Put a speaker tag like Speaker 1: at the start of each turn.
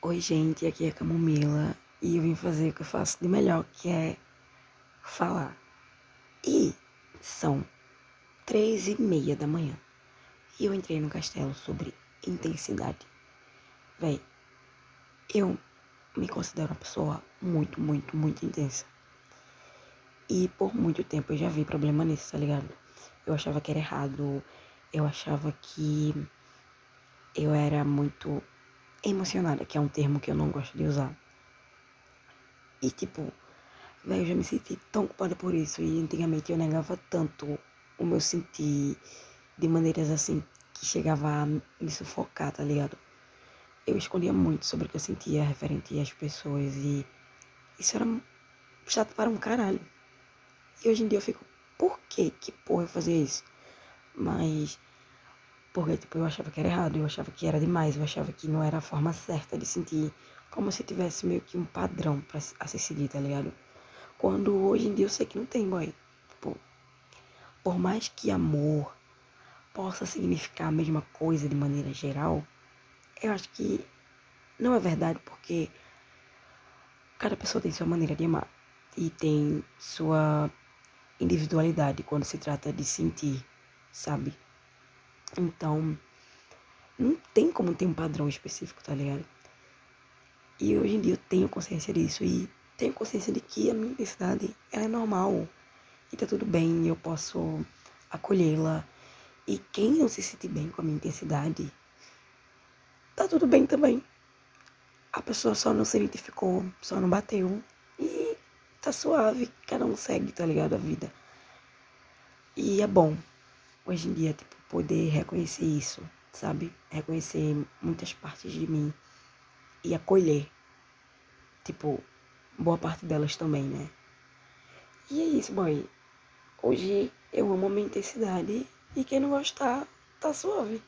Speaker 1: Oi, gente, aqui é a Camomila e eu vim fazer o que eu faço de melhor, que é falar. E são três e meia da manhã e eu entrei no castelo sobre intensidade. Véi, eu me considero uma pessoa muito, muito, muito intensa. E por muito tempo eu já vi problema nisso, tá ligado? Eu achava que era errado, eu achava que eu era muito emocionada, que é um termo que eu não gosto de usar. E tipo, velho, eu já me senti tão culpada por isso. E antigamente eu negava tanto o meu sentir de maneiras assim que chegava a me sufocar, tá ligado? Eu escondia muito sobre o que eu sentia referente às pessoas e isso era chato para um caralho. E hoje em dia eu fico, por que que porra eu fazia isso? Mas porque, tipo, eu achava que era errado, eu achava que era demais, eu achava que não era a forma certa de sentir, como se tivesse meio que um padrão pra, a se seguir, tá ligado? Quando hoje em dia eu sei que não tem, boy. Tipo, por mais que amor possa significar a mesma coisa de maneira geral, eu acho que não é verdade, porque cada pessoa tem sua maneira de amar e tem sua individualidade quando se trata de sentir, sabe? Então, não tem como ter um padrão específico, tá ligado? E hoje em dia eu tenho consciência disso e tenho consciência de que a minha intensidade ela é normal e tá tudo bem, eu posso acolhê-la. E quem não se sente bem com a minha intensidade, tá tudo bem também. A pessoa só não se identificou, só não bateu e tá suave, cada um segue, tá ligado? A vida. E é bom hoje em dia, tipo, poder reconhecer isso, sabe? Reconhecer muitas partes de mim e acolher, tipo, boa parte delas também, né? E é isso, boy. Hoje eu amo a minha intensidade e quem não gostar, tá suave.